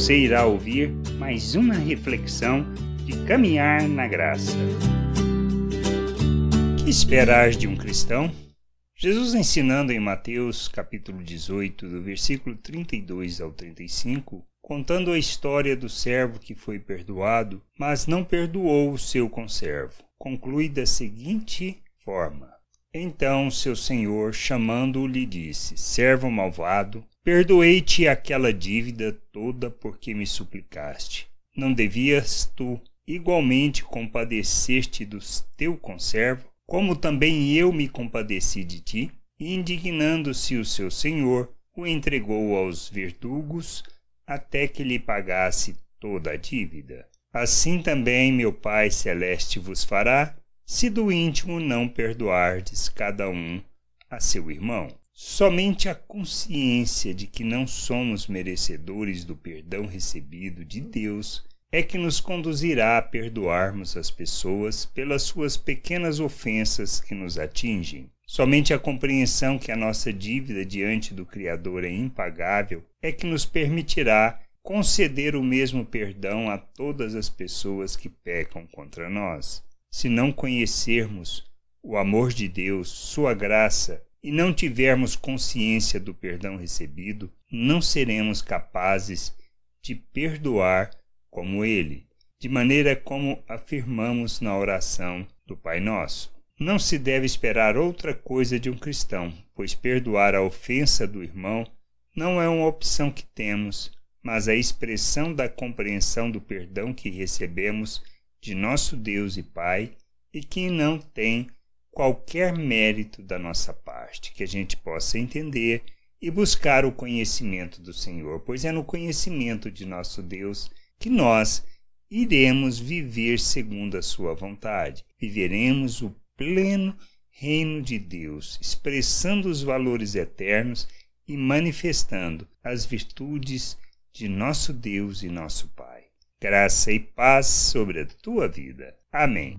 Você irá ouvir mais uma reflexão de caminhar na graça. Que esperar de um cristão? Jesus ensinando em Mateus capítulo 18, do versículo 32 ao 35, contando a história do servo que foi perdoado, mas não perdoou o seu conservo, conclui da seguinte forma: Então seu senhor, chamando-o, lhe disse: Servo malvado, Perdoei-te aquela dívida toda porque me suplicaste. Não devias tu igualmente compadecer-te do teu conservo, como também eu me compadeci de ti? E indignando-se o seu senhor, o entregou aos verdugos até que lhe pagasse toda a dívida. Assim também meu Pai celeste vos fará, se do íntimo não perdoardes cada um a seu irmão. Somente a consciência de que não somos merecedores do perdão recebido de Deus é que nos conduzirá a perdoarmos as pessoas pelas suas pequenas ofensas que nos atingem. Somente a compreensão que a nossa dívida diante do Criador é impagável é que nos permitirá conceder o mesmo perdão a todas as pessoas que pecam contra nós. Se não conhecermos o amor de Deus, Sua graça e não tivermos consciência do perdão recebido, não seremos capazes de perdoar como Ele, de maneira como afirmamos na oração do Pai Nosso. Não se deve esperar outra coisa de um cristão, pois perdoar a ofensa do irmão não é uma opção que temos, mas a expressão da compreensão do perdão que recebemos de nosso Deus e Pai e que não tem qualquer mérito da nossa parte, que a gente possa entender e buscar o conhecimento do Senhor, pois é no conhecimento de nosso Deus que nós iremos viver segundo a sua vontade. Viveremos o pleno reino de Deus, expressando os valores eternos e manifestando as virtudes de nosso Deus e nosso Pai. Graça e paz sobre a tua vida. Amém.